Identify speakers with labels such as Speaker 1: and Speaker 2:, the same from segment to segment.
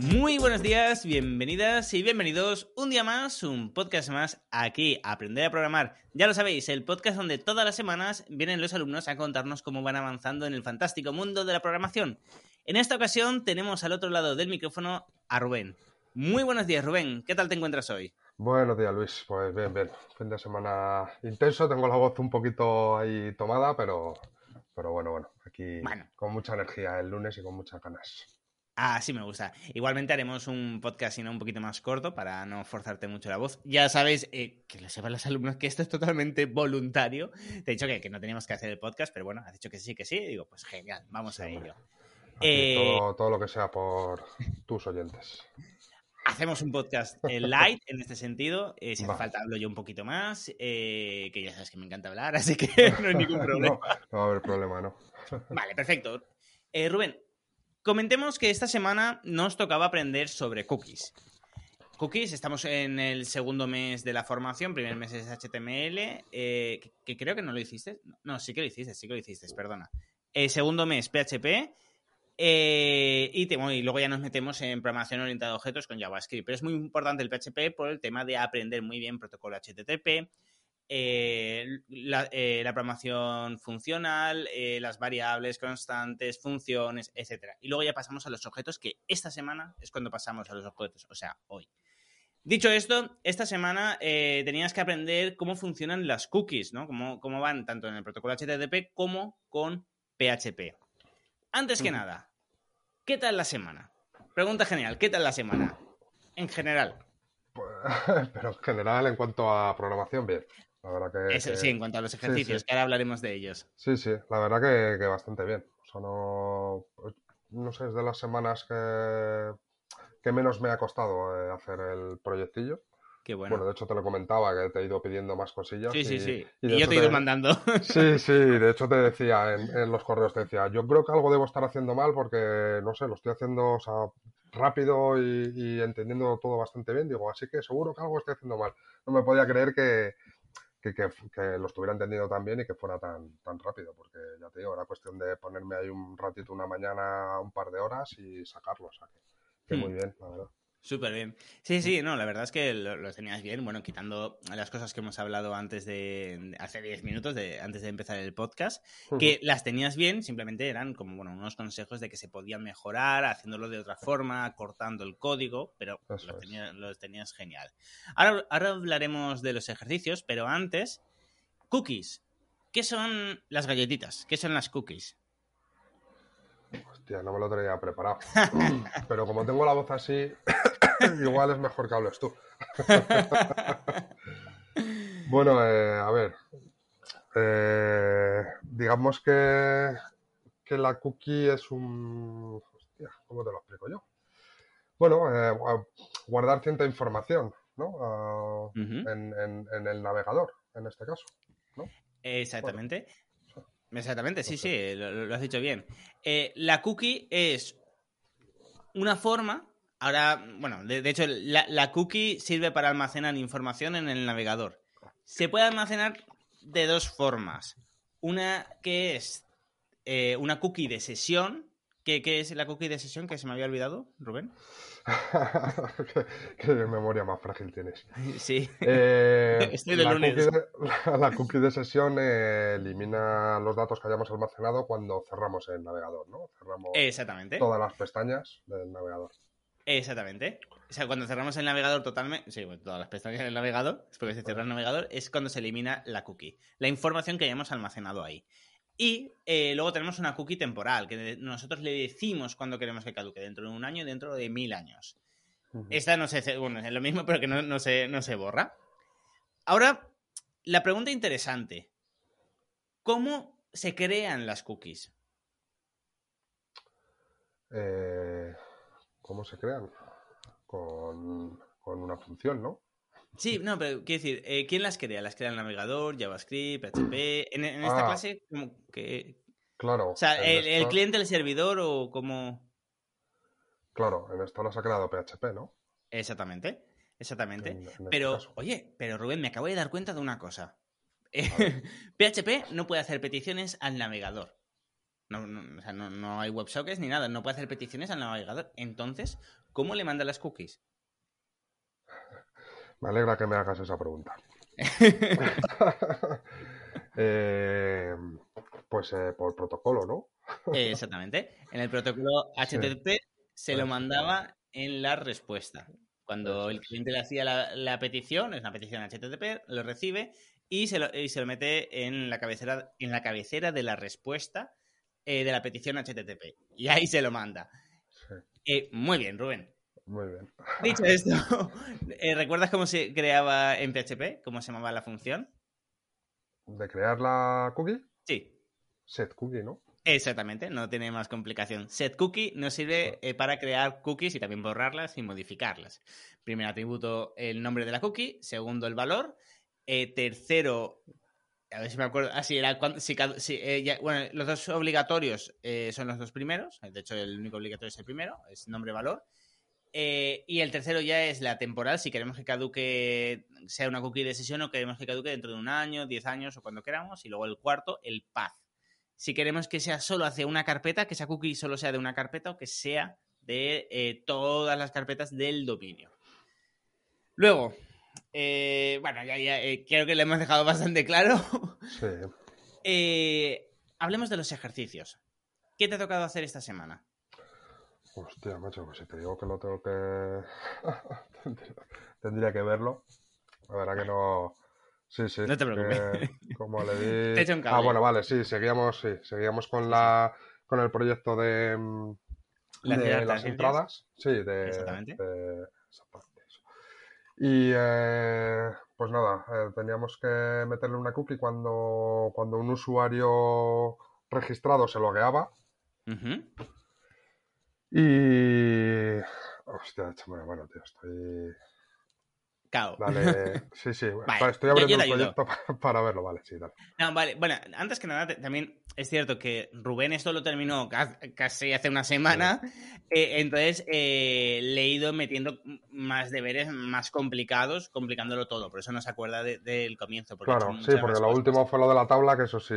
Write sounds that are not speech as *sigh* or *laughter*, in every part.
Speaker 1: Muy buenos días, bienvenidas y bienvenidos un día más, un podcast más aquí, Aprender a Programar. Ya lo sabéis, el podcast donde todas las semanas vienen los alumnos a contarnos cómo van avanzando en el fantástico mundo de la programación. En esta ocasión tenemos al otro lado del micrófono a Rubén. Muy buenos días, Rubén. ¿Qué tal te encuentras hoy?
Speaker 2: Buenos días, Luis. Pues bien, bien. Fin de semana intenso. Tengo la voz un poquito ahí tomada, pero, pero bueno, bueno. Aquí con mucha energía el lunes y con muchas ganas.
Speaker 1: Ah, sí me gusta. Igualmente haremos un podcast, sino un poquito más corto, para no forzarte mucho la voz. Ya sabéis, eh, que lo sepan los alumnos, que esto es totalmente voluntario. Te he dicho que, no teníamos que hacer el podcast, pero bueno, has dicho que sí, que sí. Digo, pues genial, vamos a ello.
Speaker 2: Eh, todo, lo que sea por tus oyentes.
Speaker 1: Hacemos un podcast eh, light en este sentido. si hace falta, hablo yo un poquito más. que ya sabes que me encanta hablar, *laughs* así que *laughs* no hay ningún problema.
Speaker 2: no, no va a haber problema, ¿no?
Speaker 1: vale, perfecto. Rubén, Comentemos que esta semana nos tocaba aprender sobre cookies. Cookies, estamos en el segundo mes de la formación, primer mes es HTML, eh, que, creo que no lo hiciste. No, sí que lo hiciste, sí que lo hiciste, perdona. Eh, segundo mes PHP. Eh, y, y, luego ya nos metemos en programación orientada a objetos con JavaScript. Pero es muy importante el PHP por el tema de aprender muy bien protocolo HTTP, eh, eh, la, programación funcional, eh, las variables constantes, funciones, etcétera. Y luego ya pasamos a los objetos, que esta semana es cuando pasamos a los objetos, o sea, hoy. Dicho esto, esta semana tenías que aprender cómo funcionan las cookies, ¿no? Cómo, cómo, van tanto en el protocolo HTTP como con PHP. Antes que nada, ¿qué tal la semana? Pregunta genial, ¿qué tal la semana? En general.
Speaker 2: Pues, *laughs* pero en general, en cuanto a programación, bien. La verdad que,
Speaker 1: Eso, sí, en cuanto a los ejercicios, que ahora hablaremos de ellos.
Speaker 2: Sí, sí, la verdad que, bastante bien. O sea, no, no sé, es de las semanas que, que menos me ha costado eh, hacer el proyectillo.
Speaker 1: Qué bueno.
Speaker 2: bueno. de hecho te lo comentaba, que te he ido pidiendo más cosillas.
Speaker 1: Sí, sí, sí. Y, yo te he ido mandando. *laughs*
Speaker 2: Sí, sí, de hecho te decía en, los correos, te decía, yo creo que algo debo estar haciendo mal porque, no sé, lo estoy haciendo o sea, rápido y, y, entendiendo todo bastante bien. Digo, así que seguro que algo estoy haciendo mal. No me podía creer que, que, que, que, lo estuviera entendiendo tan bien y que fuera tan, tan rápido, porque ya te digo, era cuestión de ponerme ahí un ratito una mañana, un par de horas y sacarlo, o sea que, muy hmm. bien, la verdad.
Speaker 1: Súper bien. Sí, sí, no, la verdad es que lo, tenías bien. Bueno, quitando las cosas que hemos hablado antes de, hace 10 minutos, de, antes de empezar el podcast, que las tenías bien, simplemente eran como, bueno, unos consejos de que se podía mejorar, haciéndolo de otra forma, cortando el código, pero los tenías, genial. Ahora, ahora hablaremos de los ejercicios, pero antes, cookies. ¿Qué son las galletitas? ¿Qué son las cookies?
Speaker 2: Hostia, no me lo tenía preparado. *laughs* Pero como tengo la voz así, *laughs* igual es mejor que hables tú. *laughs* bueno, eh, a ver. Eh, digamos que, que la cookie es un... Hostia, ¿cómo te lo explico yo? Bueno, eh, guardar cierta información, ¿no? Ah, en, el navegador, en este caso, ¿no?
Speaker 1: Exactamente. Exactamente, sí, sí, lo, has dicho bien. La cookie es una forma Ahora, bueno, de, de hecho, la, la cookie sirve para almacenar información en el navegador. Se puede almacenar de dos formas. Una que es eh, una cookie de sesión. ¿Qué, qué es la cookie de sesión que se me había olvidado, Rubén?
Speaker 2: qué, *laughs* qué memoria más frágil tienes.
Speaker 1: Sí.
Speaker 2: Eh, *laughs*
Speaker 1: Estoy de
Speaker 2: la,
Speaker 1: lunes.
Speaker 2: Cookie de, *laughs* la, la cookie de sesión eh, elimina los datos que hayamos almacenado cuando cerramos el navegador, ¿no? Cerramos
Speaker 1: Exactamente.
Speaker 2: todas las pestañas del navegador.
Speaker 1: Exactamente. O sea, cuando cerramos el navegador totalmente, sí, bueno, todas las pestañas del navegador, es porque se cierra el navegador, es cuando se elimina la cookie, la información que hayamos almacenado ahí. Y eh, luego tenemos una cookie temporal, que nosotros le decimos cuando queremos que caduque, dentro de un año y dentro de mil años. Esta no se, bueno, es lo mismo, pero que no, no se, no se borra. Ahora, la pregunta interesante. ¿Cómo se crean las cookies?
Speaker 2: Eh, ¿Cómo se crean? Con, con una función, ¿no?
Speaker 1: Sí, no, pero quiero decir, eh, ¿quién las crea? ¿Las crea el navegador, JavaScript, PHP? En, en esta
Speaker 2: Ah.
Speaker 1: clase, como que...
Speaker 2: Claro.
Speaker 1: O sea, el, cliente, el servidor o como...
Speaker 2: Claro, en esto nos ha creado PHP, ¿no?
Speaker 1: Exactamente, exactamente.
Speaker 2: En- en este
Speaker 1: Pero, oye, pero Rubén, me acabo de dar cuenta de una cosa. PHP *laughs* no puede hacer peticiones al navegador. No, no, o sea, no, no hay WebSockets ni nada, no puede hacer peticiones al navegador. Entonces, ¿cómo le manda las cookies? *laughs*
Speaker 2: Me alegra que me hagas esa pregunta. *laughs* *laughs* Eh, pues eh, por protocolo, ¿no?
Speaker 1: Eh, Exactamente. En el protocolo HTTP se lo mandaba en la respuesta. Cuando el cliente le hacía la, la petición, es una petición HTTP, lo recibe y se lo, y se lo mete en la cabecera, en la cabecera de la respuesta eh, de la petición HTTP. Y ahí se lo manda.
Speaker 2: Sí,
Speaker 1: Eh, muy bien, Rubén.
Speaker 2: muy bien.
Speaker 1: Dicho *laughs* esto, *laughs* eh, ¿recuerdas cómo se creaba en PHP? ¿Cómo se llamaba la función?
Speaker 2: De crear la cookie,
Speaker 1: Sí,
Speaker 2: set cookie, ¿no?
Speaker 1: Exactamente, no tiene más complicación. Set cookie nos sirve eh, para crear cookies y también borrarlas y modificarlas. Primer atributo, el nombre de la cookie. Segundo, el valor. Eh, tercero, a ver si me acuerdo. Así era. cuando- si eh, bueno, los dos obligatorios eh, son los dos primeros. De hecho, el único obligatorio es el primero, es nombre-valor. Eh, y el tercero ya es la temporal, si queremos que caduque, sea una cookie de sesión o queremos que caduque dentro de un año, 10 años o cuando queramos. Y luego el cuarto, el path. Si queremos que sea solo hacia una carpeta, que esa cookie solo sea de una carpeta o que sea de todas las carpetas del dominio. Luego, eh, bueno, ya, ya eh, creo que lo hemos dejado bastante claro. *laughs*
Speaker 2: Sí.
Speaker 1: Eh, hablemos de los ejercicios. ¿Qué te ha tocado hacer esta semana?
Speaker 2: Hostia, macho, pues si te digo que lo tengo que... *laughs* tendría, que verlo. La verdad que no... Sí, sí.
Speaker 1: No te
Speaker 2: que
Speaker 1: preocupes.
Speaker 2: como le *laughs* di...
Speaker 1: Te echo un
Speaker 2: Ah, bueno, vale, sí, seguíamos, sí, seguíamos con la... con el proyecto de... mm,
Speaker 1: Las
Speaker 2: de
Speaker 1: las
Speaker 2: entradas. Sí, de...
Speaker 1: Exactamente.
Speaker 2: de-. Y eh, pues nada, eh, teníamos que meterle una cookie cuando, cuando un usuario registrado se logueaba.
Speaker 1: Ujú.
Speaker 2: Y. Hostia, chaval, bueno, tío, estoy.
Speaker 1: Cao.
Speaker 2: Dale. *laughs* Sí, sí,
Speaker 1: Vale,
Speaker 2: estoy abriendo
Speaker 1: yo
Speaker 2: el proyecto para, *laughs* para verlo, vale, sí, dale.
Speaker 1: No, vale, bueno, antes que nada, también es cierto que Rubén esto lo terminó ca- casi hace una semana, eh, entonces eh, le he ido metiendo más deberes más complicados, complicándolo todo, por eso no se acuerda de- del comienzo. ha hecho
Speaker 2: Claro, sí, porque lo último fue lo de la tabla, que eso sí,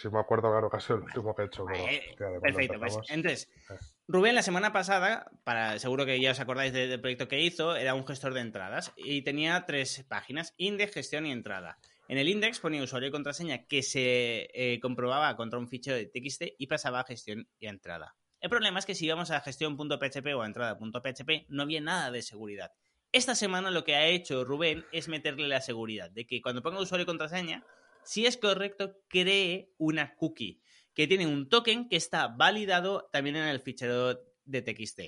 Speaker 2: sí me acuerdo, claro, que sido el último que he hecho. Pero, de cuando
Speaker 1: Perfecto, pues entonces,
Speaker 2: Eh.
Speaker 1: Rubén la semana pasada, para seguro que ya os acordáis de- del proyecto que hizo, era un gestor de entradas y tenía tres páginas, index, gestión y entrada. En el index ponía usuario y contraseña que se eh, comprobaba contra un fichero de TXT y pasaba a gestión y a entrada. El problema es que si íbamos a gestión.php o a entrada.php no había nada de seguridad. Esta semana lo que ha hecho Rubén es meterle la seguridad de que cuando ponga usuario y contraseña, si es correcto, cree una cookie que tiene un token que está validado también en el fichero de TXT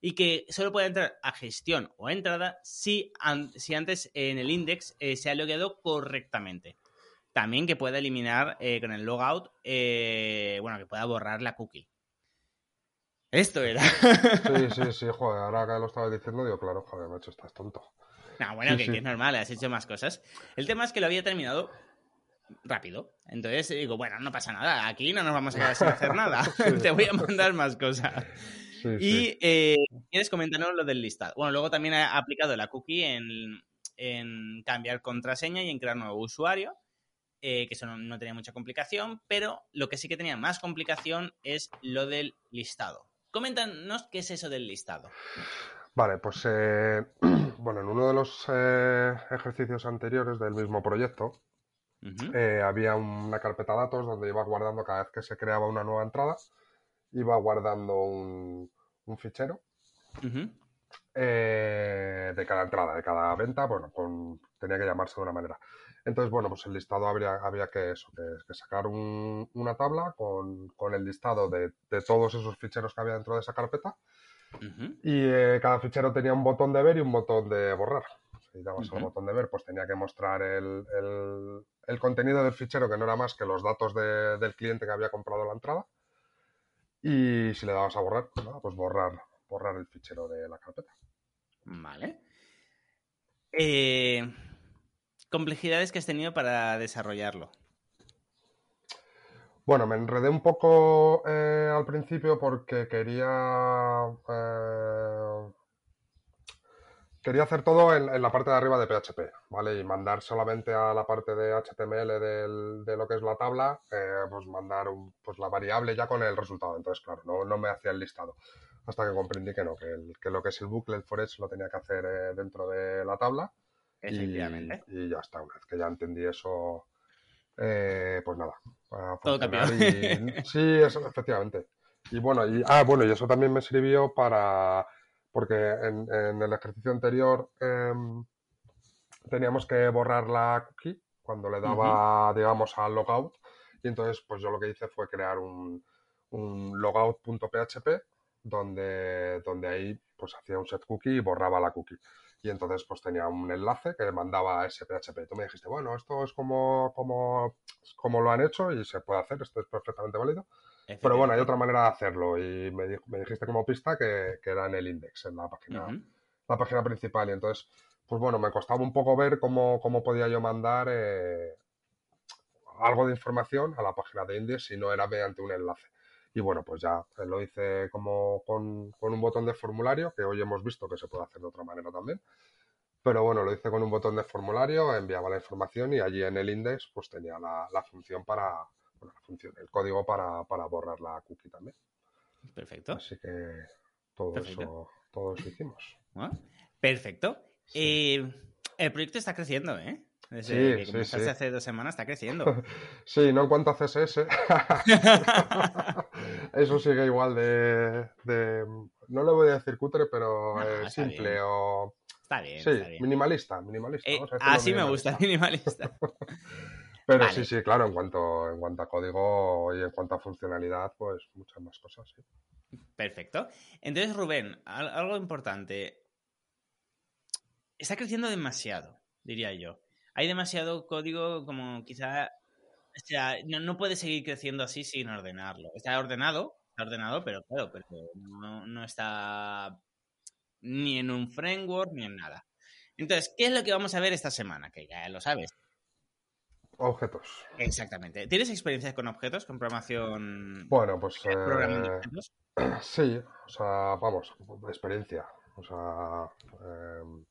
Speaker 1: y que solo puede entrar a gestión o entrada si, an- si antes en el index eh, se ha logueado correctamente. También que pueda eliminar eh, con el logout, eh, bueno, que pueda borrar la cookie. Esto era.
Speaker 2: Sí, *laughs* sí, sí, joder, ahora que lo estabas diciendo, digo, claro, joder, macho, estás tonto.
Speaker 1: No, bueno,
Speaker 2: Sí,
Speaker 1: que,
Speaker 2: sí.
Speaker 1: que es normal, has hecho más cosas. El tema es que lo había terminado rápido. Entonces digo, bueno, no pasa nada, aquí no nos vamos a quedar sin hacer nada. *laughs* Te voy a mandar más cosas. Y eh, quieres comentarnos lo del listado. Bueno, luego también ha aplicado la cookie en, cambiar contraseña y en crear nuevo usuario. Eh, que eso no, tenía mucha complicación, pero lo que sí que tenía más complicación es lo del listado. Coméntanos qué es eso del listado.
Speaker 2: Vale, pues eh, *clears throat* bueno, en uno de los ejercicios anteriores del mismo proyecto había una carpeta datos donde ibas guardando cada vez que se creaba una nueva entrada iba guardando un, fichero eh, de cada entrada, de cada venta, bueno, con, tenía que llamarse de una manera. Entonces, bueno, pues el listado habría, había que, eso, que, sacar una tabla con, el listado de, todos esos ficheros que había dentro de esa carpeta. Y eh, cada fichero tenía un botón de ver y un botón de borrar. Si dabas el botón de ver, pues tenía que mostrar el, contenido del fichero, que no era más que los datos del cliente que había comprado la entrada. Y si le dabas a borrar, pues borrar, borrar el fichero de la carpeta.
Speaker 1: Vale. Eh, complejidades que has tenido para desarrollarlo.
Speaker 2: Bueno, me enredé un poco eh, al principio porque quería eh, quería hacer todo en, la parte de arriba de PHP, ¿vale? Y mandar solamente a la parte de HTML de lo que es la tabla, eh, pues mandar pues la variable ya con el resultado. Entonces, claro, no, me hacía el listado. Hasta que comprendí que no, que, lo que es el bucle, el for lo tenía que hacer eh, dentro de la tabla.
Speaker 1: Efectivamente.
Speaker 2: Y, ya está, una vez que ya entendí eso, eh, pues nada.
Speaker 1: Todo cambió.
Speaker 2: sí, eso, efectivamente. Y bueno, y, ah, bueno, y eso también me sirvió para porque en, el ejercicio anterior em, teníamos que borrar la cookie cuando le daba, digamos, al logout. Y entonces, pues yo lo que hice fue crear un, logout.php donde, donde ahí pues hacía un set cookie y borraba la cookie. Y entonces pues tenía un enlace que mandaba a ese PHP. Tú me dijiste, bueno, esto es como, como, como lo han hecho y se puede hacer, esto es perfectamente válido. Pero bueno, hay otra manera de hacerlo y me, dijiste como pista que, era en el index, en la página, la página principal. Y entonces, pues bueno, me costaba un poco ver cómo, podía yo mandar eh, algo de información a la página de index si no era mediante un enlace. Y bueno, pues ya lo hice como con, un botón de formulario, que hoy hemos visto que se puede hacer de otra manera también. Pero bueno, lo hice con un botón de formulario, enviaba la información y allí en el index pues tenía la función para, la función, el código para, borrar la cookie también.
Speaker 1: Perfecto.
Speaker 2: Así que todo eso, todo eso hicimos.
Speaker 1: perfecto. Eh, el proyecto está creciendo, ¿eh? Desde sí, que sí, hace dos semanas está creciendo. *laughs*
Speaker 2: sí, no en cuanto a CSS. *laughs* Eso sigue igual de, No le voy a decir cutre, pero eh, simple o.
Speaker 1: Está bien.
Speaker 2: Sí, minimalista, minimalista.
Speaker 1: Eh, así me gusta, minimalista. *laughs*
Speaker 2: Pero sí, sí, claro, en cuanto, en cuanto a código y en cuanto a funcionalidad, pues muchas más cosas, sí.
Speaker 1: Perfecto. Entonces, Rubén, algo importante. Está creciendo demasiado, diría yo. Hay demasiado código como quizá... O sea, no, puede seguir creciendo así sin ordenarlo. Está ordenado, está ordenado, pero claro, pero no, no está ni en un framework ni en nada. Entonces, ¿qué es lo que vamos a ver esta semana? Que ya lo sabes.
Speaker 2: Objetos.
Speaker 1: Exactamente. ¿Tienes experiencias con objetos, con programación?
Speaker 2: Bueno, pues. Eh, *clears throat* sí, o sea, vamos, experiencia. O sea. Em,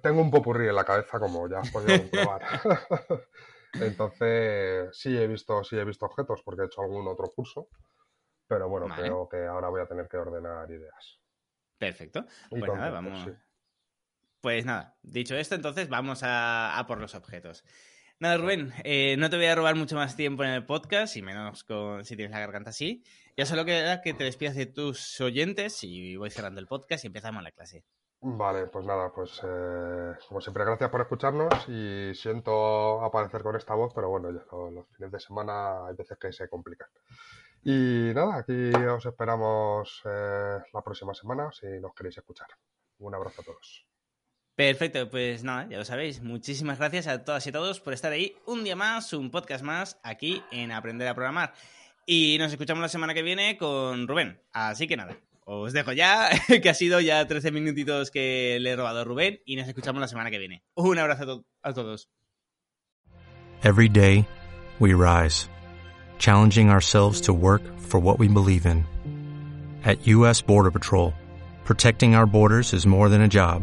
Speaker 2: tengo un popurrí en la cabeza, como ya has podido comprobar. *laughs* Entonces, sí he visto, sí he visto objetos porque he hecho algún otro curso. Pero bueno, creo que ahora voy a tener que ordenar ideas.
Speaker 1: Perfecto. pues nada, vamos. Pues nada, dicho esto, entonces vamos a por los objetos. Nada, Rubén, eh, no te voy a robar mucho más tiempo en el podcast, y menos con, si tienes la garganta así. Ya solo queda que te despidas de tus oyentes y voy cerrando el podcast y empezamos la clase.
Speaker 2: Vale, pues nada, pues eh, como siempre, gracias por escucharnos y siento aparecer con esta voz, pero bueno, ya los, fines de semana hay veces que se complican. Y nada, aquí os esperamos eh, la próxima semana si nos queréis escuchar. Un abrazo a todos.
Speaker 1: Perfecto, pues nada, ya lo sabéis. Muchísimas gracias a todas y todos por estar ahí un día más, un podcast más aquí en Aprender a Programar. Y nos escuchamos la semana que viene con Rubén. Así que nada, os dejo ya, *laughs* que ha sido ya 13 minutitos que le he robado a Rubén y nos escuchamos la semana que viene. Un abrazo a, a todos.
Speaker 3: Every day we rise, challenging ourselves to work for what we believe in. At U.S. Border Patrol, protecting our borders is more than a job,